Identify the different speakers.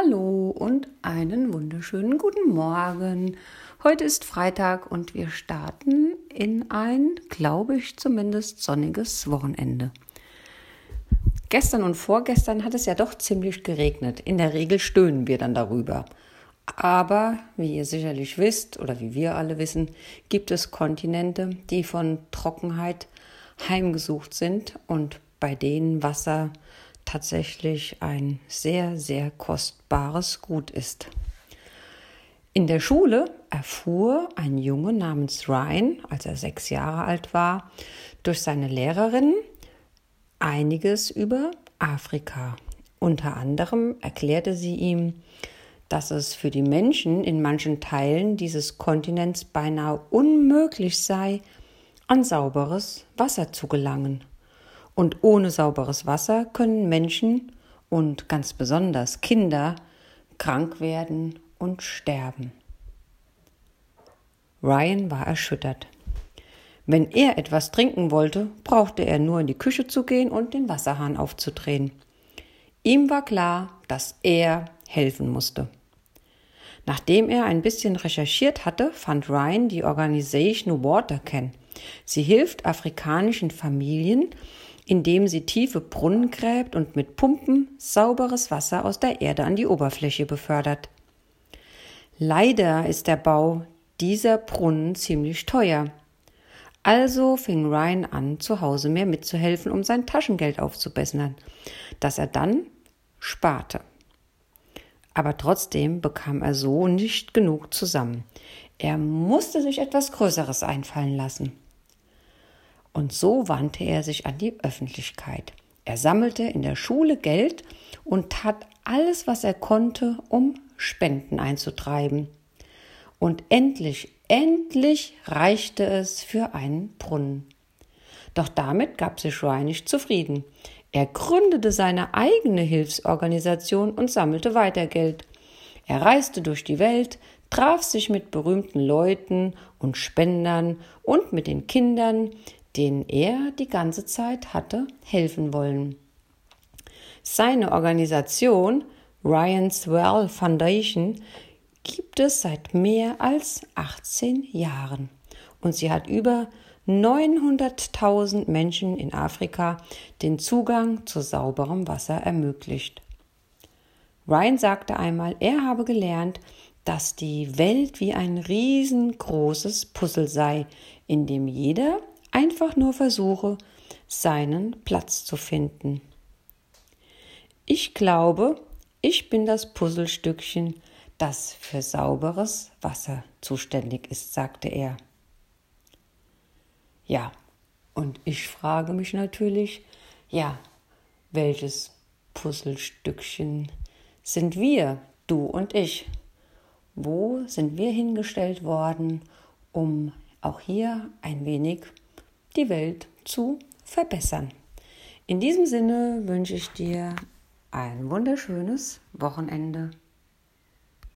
Speaker 1: Hallo und einen wunderschönen guten Morgen. Heute ist Freitag und wir starten in ein, glaube ich, zumindest sonniges Wochenende. Gestern und vorgestern hat es ja doch ziemlich geregnet. In der Regel stöhnen wir dann darüber. Aber wie ihr sicherlich wisst oder wie wir alle wissen, gibt es Kontinente, die von Trockenheit heimgesucht sind und bei denen Wasser tatsächlich ein sehr, sehr kostbares Gut ist. In der Schule erfuhr ein Junge namens Ryan, als er sechs Jahre alt war, durch seine Lehrerin einiges über Afrika. Unter anderem erklärte sie ihm, dass es für die Menschen in manchen Teilen dieses Kontinents beinahe unmöglich sei, an sauberes Wasser zu gelangen. Und ohne sauberes Wasser können Menschen und ganz besonders Kinder krank werden und sterben. Ryan war erschüttert. Wenn er etwas trinken wollte, brauchte er nur in die Küche zu gehen und den Wasserhahn aufzudrehen. Ihm war klar, dass er helfen musste. Nachdem er ein bisschen recherchiert hatte, fand Ryan die Organisation Water Can. Sie hilft afrikanischen Familien, indem sie tiefe Brunnen gräbt und mit Pumpen sauberes Wasser aus der Erde an die Oberfläche befördert. Leider ist der Bau dieser Brunnen ziemlich teuer. Also fing Ryan an, zu Hause mehr mitzuhelfen, um sein Taschengeld aufzubessern, das er dann sparte. Aber trotzdem bekam er so nicht genug zusammen. Er musste sich etwas Größeres einfallen lassen. Und so wandte er sich an die Öffentlichkeit. Er sammelte in der Schule Geld und tat alles, was er konnte, um Spenden einzutreiben. Und endlich, endlich reichte es für einen Brunnen. Doch damit gab sich Roy nicht zufrieden. Er gründete seine eigene Hilfsorganisation und sammelte weiter Geld. Er reiste durch die Welt, traf sich mit berühmten Leuten und Spendern und mit den Kindern, denen er die ganze Zeit hatte helfen wollen. Seine Organisation Ryan's Well Foundation gibt es seit mehr als 18 Jahren und sie hat über 900.000 Menschen in Afrika den Zugang zu sauberem Wasser ermöglicht. Ryan sagte einmal, er habe gelernt, dass die Welt wie ein riesengroßes Puzzle sei, in dem jeder einfach nur versuche, seinen Platz zu finden. Ich glaube, ich bin das Puzzlestückchen, das für sauberes Wasser zuständig ist, sagte er. Ja, und ich frage mich natürlich, ja, welches Puzzlestückchen sind wir, du und ich? Wo sind wir hingestellt worden, um auch hier ein wenig die Welt zu verbessern. In diesem Sinne wünsche ich dir ein wunderschönes Wochenende.